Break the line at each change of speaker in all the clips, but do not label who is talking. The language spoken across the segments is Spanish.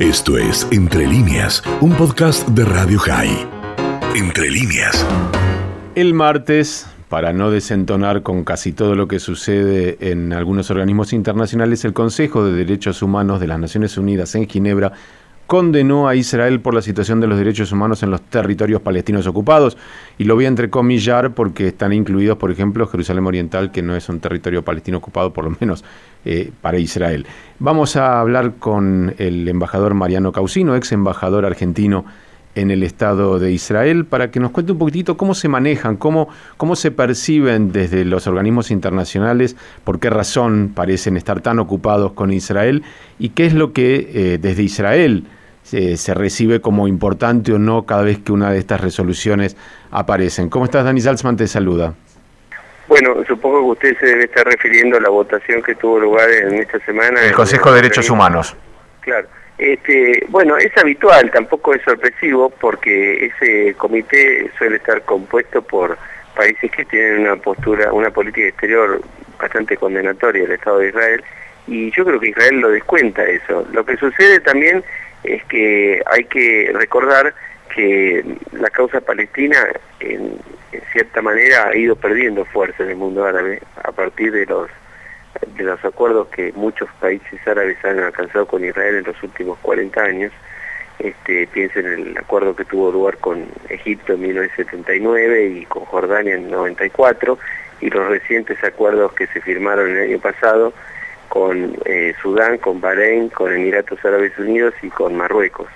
Esto es Entre líneas, un podcast de Radio High. Entre líneas.
El martes, para no desentonar con casi todo lo que sucede en algunos organismos internacionales, el Consejo de Derechos Humanos de las Naciones Unidas en Ginebra condenó a Israel por la situación de los derechos humanos en los territorios palestinos ocupados. Y lo voy a entrecomillar porque están incluidos, por ejemplo, Jerusalén Oriental, que no es un territorio palestino ocupado, por lo menos eh, para Israel. Vamos a hablar con el embajador Mariano Causino, ex embajador argentino en el Estado de Israel, para que nos cuente un poquitito cómo se manejan, cómo, cómo se perciben desde los organismos internacionales, por qué razón parecen estar tan ocupados con Israel y qué es lo que eh, desde Israel se recibe como importante o no cada vez que una de estas resoluciones aparecen. ¿Cómo estás, Dani Salzman? Te saluda.
Bueno, supongo que usted se debe estar refiriendo a la votación que tuvo lugar en esta semana.
El Consejo de Derechos Humanos.
Claro. Este, bueno, es habitual, tampoco es sorpresivo, porque ese comité suele estar compuesto por países que tienen una postura, una política exterior bastante condenatoria del Estado de Israel, y yo creo que Israel lo descuenta eso. Lo que sucede también es que hay que recordar que la causa palestina en, cierta manera ha ido perdiendo fuerza en el mundo árabe a partir de los de los acuerdos que muchos países árabes han alcanzado con Israel en los últimos 40 años. Este, piensen en el acuerdo que tuvo lugar con Egipto en 1979 y con Jordania en 94 y los recientes acuerdos que se firmaron el año pasado con eh, Sudán, con Bahrein, con Emiratos Árabes Unidos y con Marruecos.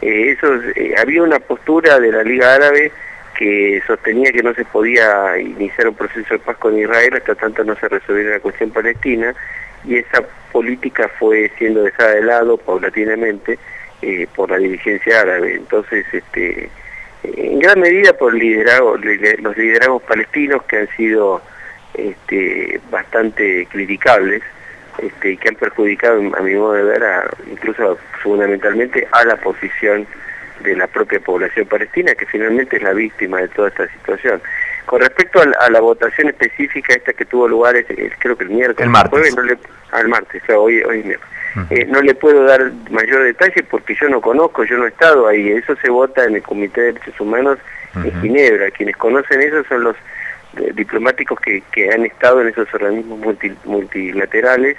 Eh, eh, había una postura de la Liga Árabe que sostenía que no se podía iniciar un proceso de paz con Israel hasta tanto no se resolviera la cuestión palestina y esa política fue siendo dejada de lado paulatinamente por la dirigencia árabe. Entonces, este, en gran medida por los liderazgos palestinos que han sido este, bastante criticables este, que han perjudicado, a mi modo de ver, incluso fundamentalmente a la posición de la propia población palestina, que finalmente es la víctima de toda esta situación. Con respecto a, la votación específica esta que tuvo lugar, creo que el miércoles,
el martes,
no le, al martes, hoy, hoy eh, no le puedo dar mayor detalle porque yo no conozco, yo no he estado ahí. Eso se vota en el Comité de Derechos Humanos en Ginebra. Quienes conocen eso son los diplomáticos que, que, han estado en esos organismos multilaterales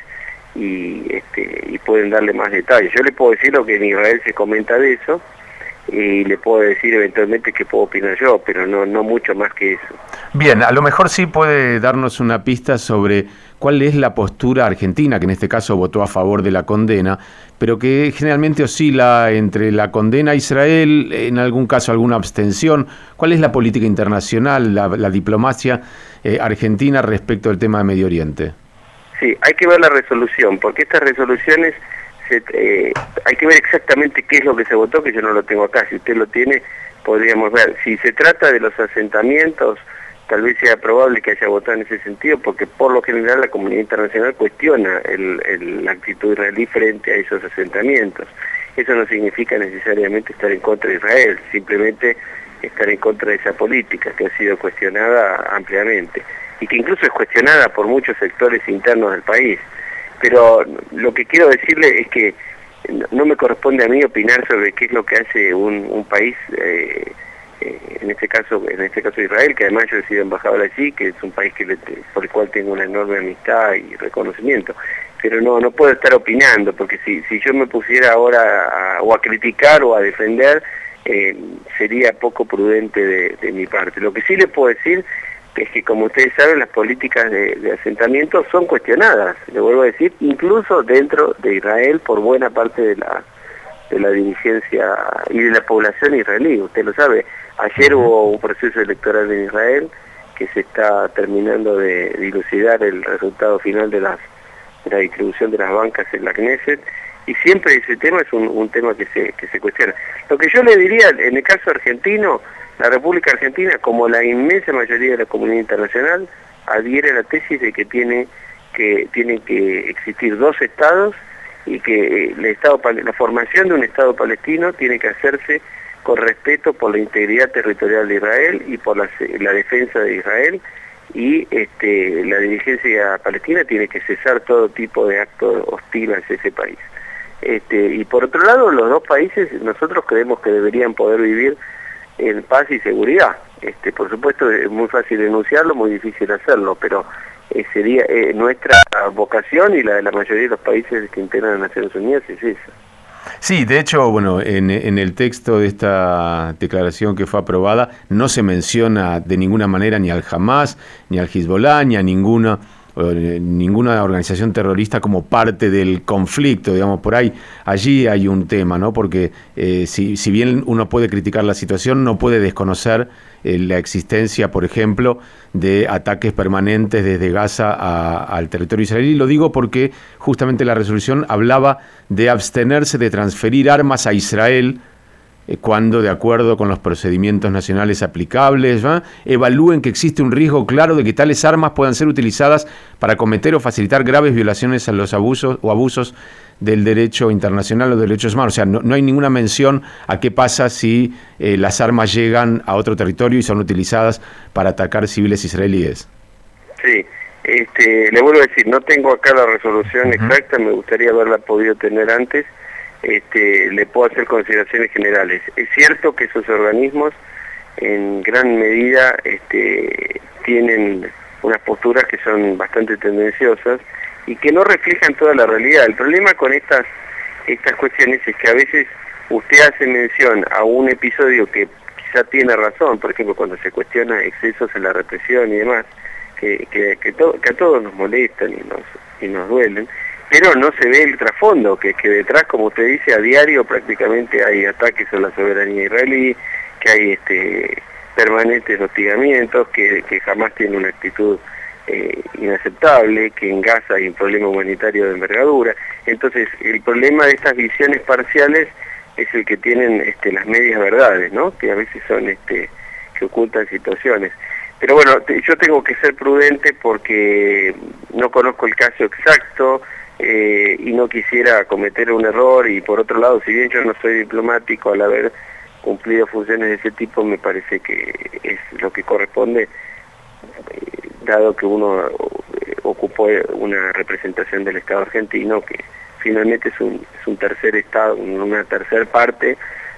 y, este, y pueden darle más detalles. Yo le puedo decir lo que en Israel se comenta de eso y le puedo decir eventualmente qué puedo opinar yo, pero no, no mucho más que eso.
Bien, a lo mejor sí puede darnos una pista sobre cuál es la postura argentina, que en este caso votó a favor de la condena, pero que generalmente oscila entre la condena a Israel, en algún caso alguna abstención. ¿Cuál es la política internacional, la, diplomacia eh, argentina respecto al tema de Medio Oriente?
Sí, hay que ver la resolución, porque estas resoluciones eh, hay que ver exactamente qué es lo que se votó, que yo no lo tengo acá. Si usted lo tiene, podríamos ver. Si se trata de los asentamientos, tal vez sea probable que haya votado en ese sentido, porque por lo general la comunidad internacional cuestiona la actitud israelí frente a esos asentamientos. Eso no significa necesariamente estar en contra de Israel, simplemente estar en contra de esa política que ha sido cuestionada ampliamente y que incluso es cuestionada por muchos sectores internos del país. Pero lo que quiero decirle es que no me corresponde a mí opinar sobre qué es lo que hace un, país, eh, eh, en este caso en este caso Israel, que además yo he sido embajador allí, que es un país que por el cual tengo una enorme amistad y reconocimiento. Pero no no puedo estar opinando, porque si, si yo me pusiera ahora a, o a criticar o a defender, eh, sería poco prudente de, de mi parte. Lo que sí le puedo decir es que como ustedes saben las políticas de, asentamiento son cuestionadas, le vuelvo a decir, incluso dentro de Israel por buena parte de la, de la dirigencia y de la población israelí, usted lo sabe, ayer hubo un proceso electoral en Israel que se está terminando de dilucidar el resultado final de, las, de la distribución de las bancas en la Knesset, y siempre ese tema es un, tema que se, que se cuestiona. Lo que yo le diría en el caso argentino, la República Argentina, como la inmensa mayoría de la comunidad internacional, adhiere a la tesis de que tiene que, tiene que existir dos estados y que el estado, la formación de un Estado palestino tiene que hacerse con respeto por la integridad territorial de Israel y por la, defensa de Israel y este, la dirigencia palestina tiene que cesar todo tipo de acto hostil hacia ese país. Este, y por otro lado, los dos países nosotros creemos que deberían poder vivir en paz y seguridad. Este, por supuesto es muy fácil denunciarlo, muy difícil hacerlo, pero eh, sería eh, nuestra vocación y la de la mayoría de los países que integran las Naciones Unidas es esa.
Sí, de hecho, bueno, en, en, el texto de esta declaración que fue aprobada no se menciona de ninguna manera ni al Hamas, ni al Hezbollah, ni a ninguna eh, ninguna organización terrorista como parte del conflicto, digamos, por ahí, allí hay un tema, ¿no? Porque eh, si, si, bien uno puede criticar la situación, no puede desconocer eh, la existencia, por ejemplo, de ataques permanentes desde Gaza al territorio israelí. Lo digo porque justamente la resolución hablaba de abstenerse de transferir armas a Israel cuando, de acuerdo con los procedimientos nacionales aplicables, evalúen que existe un riesgo claro de que tales armas puedan ser utilizadas para cometer o facilitar graves violaciones a los abusos o abusos del derecho internacional o derechos humanos. O sea, no, hay ninguna mención a qué pasa si eh, las armas llegan a otro territorio y son utilizadas para atacar civiles israelíes.
Sí, este, le vuelvo a decir, no tengo acá la resolución exacta, me gustaría haberla podido tener antes este, le puedo hacer consideraciones generales. Es cierto que esos organismos en gran medida este, tienen unas posturas que son bastante tendenciosas y que no reflejan toda la realidad. El problema con estas, estas cuestiones es que a veces usted hace mención a un episodio que quizá tiene razón, por ejemplo cuando se cuestiona excesos en la represión y demás, que, que, que, que a todos nos molestan y nos, y nos duelen, pero no se ve el trasfondo, que, que detrás, como usted dice, a diario prácticamente hay ataques a la soberanía israelí, que hay este, permanentes hostigamientos, que, que jamás tiene una actitud eh, inaceptable, que en Gaza hay un problema humanitario de envergadura. Entonces, el problema de estas visiones parciales es el que tienen este, las medias verdades, ¿no? que a veces son este, que ocultan situaciones. Pero bueno, yo tengo que ser prudente porque no conozco el caso exacto, eh, y no quisiera cometer un error y por otro lado, si bien yo no soy diplomático al haber cumplido funciones de ese tipo, me parece que es lo que corresponde, eh, dado que uno eh, ocupó una representación del Estado argentino, que finalmente es un, es un tercer Estado, una tercera parte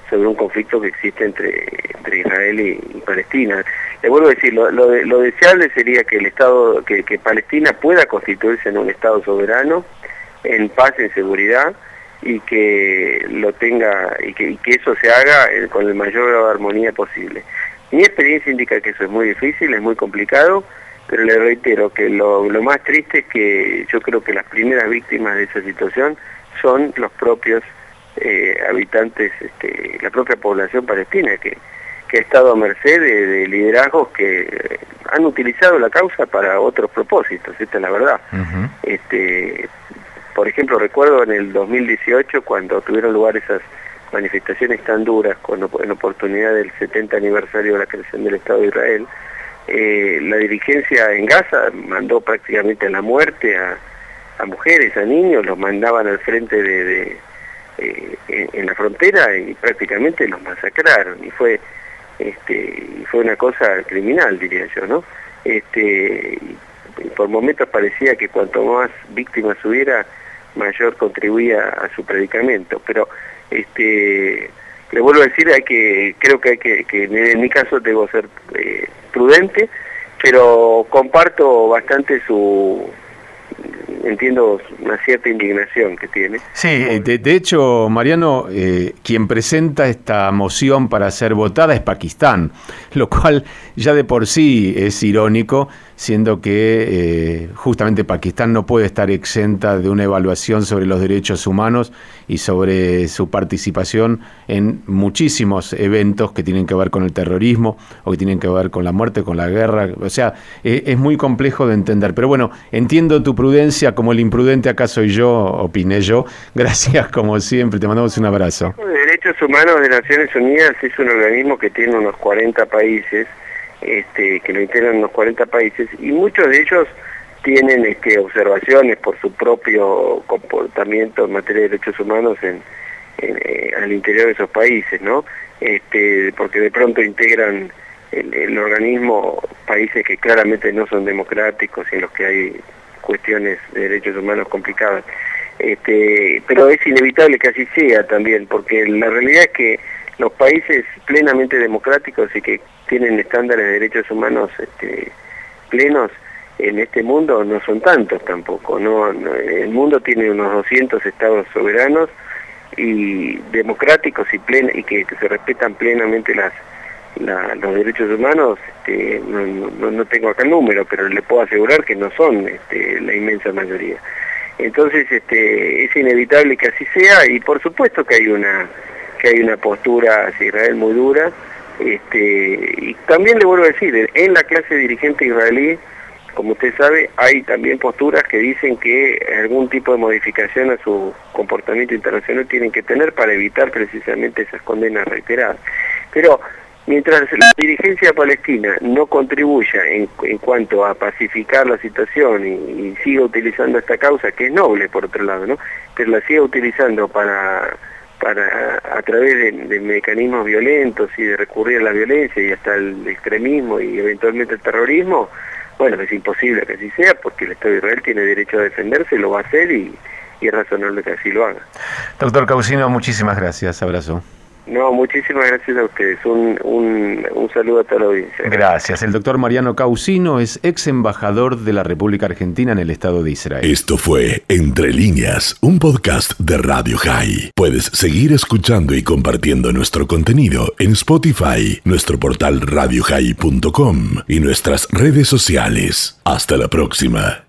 sobre un conflicto que existe entre, entre Israel y, Palestina. Le vuelvo a decir, lo, lo, deseable sería que el Estado, que Palestina pueda constituirse en un Estado soberano, en paz, en seguridad y que lo tenga y que, eso se haga eh, con el mayor armonía posible. Mi experiencia indica que eso es muy difícil, es muy complicado, pero le reitero que lo, más triste es que yo creo que las primeras víctimas de esa situación son los propios eh, habitantes, este, la propia población palestina, que, que ha estado a merced de, liderazgos que han utilizado la causa para otros propósitos, esta es la verdad. este, por ejemplo, recuerdo en el 2018 cuando tuvieron lugar esas manifestaciones tan duras con, en oportunidad del 70 aniversario de la creación del Estado de Israel, eh, la dirigencia en Gaza mandó prácticamente a la muerte a, mujeres, a niños, los mandaban al frente de, eh, en, la frontera y prácticamente los masacraron. Y fue este fue una cosa criminal diría yo no este por momentos parecía que cuanto más víctimas hubiera mayor contribuía a su predicamento. Pero este le vuelvo a decir, hay que creo que hay que, que en mi caso debo ser eh, prudente, pero comparto bastante su entiendo una cierta indignación que tiene.
Sí, de, hecho, Mariano, eh, quien presenta esta moción para ser votada es Pakistán, lo cual ya de por sí es irónico siendo que eh, justamente Pakistán no puede estar exenta de una evaluación sobre los derechos humanos y sobre su participación en muchísimos eventos que tienen que ver con el terrorismo o que tienen que ver con la muerte, con la guerra. O sea, e, es muy complejo de entender. Pero bueno, entiendo tu prudencia, como el imprudente acá soy yo, opiné yo. Gracias como siempre, te mandamos un abrazo.
Derechos Humanos de Naciones Unidas es un organismo que tiene unos 40 países este, que lo integran unos 40 países y muchos de ellos tienen este, observaciones por su propio comportamiento en materia de derechos humanos en, eh, al interior de esos países, ¿no? Este, porque de pronto integran el, el, organismo países que claramente no son democráticos y en los que hay cuestiones de derechos humanos complicadas. Este, pero es inevitable que así sea también, porque la realidad es que los países plenamente democráticos y que tienen estándares de derechos humanos este, plenos en este mundo no son tantos tampoco. No, el mundo tiene unos 200 estados soberanos y democráticos y, y que, se respetan plenamente los derechos humanos. Este, no, no, tengo acá el número, pero le puedo asegurar que no son este, la inmensa mayoría. Entonces este, es inevitable que así sea y por supuesto que hay una que hay una postura hacia Israel muy dura. Este, y también le vuelvo a decir, en la clase dirigente israelí, como usted sabe, hay también posturas que dicen que algún tipo de modificación a su comportamiento internacional tienen que tener para evitar precisamente esas condenas reiteradas. Pero mientras la dirigencia palestina no contribuya en, cuanto a pacificar la situación y, siga utilizando esta causa, que es noble por otro lado, ¿no? pero la siga utilizando para para a través de, mecanismos violentos y de recurrir a la violencia y hasta el extremismo y eventualmente el terrorismo, bueno, es imposible que así sea porque el Estado de Israel tiene derecho a defenderse, lo va a hacer y, y es razonable que así lo haga.
Doctor Causino, muchísimas gracias, abrazo.
No, muchísimas gracias a ustedes. Un, un, saludo a toda la audiencia.
Gracias. El doctor Mariano Causino es ex embajador de la República Argentina en el Estado de Israel.
Esto fue Entre líneas, un podcast de Radio High. Puedes seguir escuchando y compartiendo nuestro contenido en Spotify, nuestro portal radiohigh.com y nuestras redes sociales. Hasta la próxima.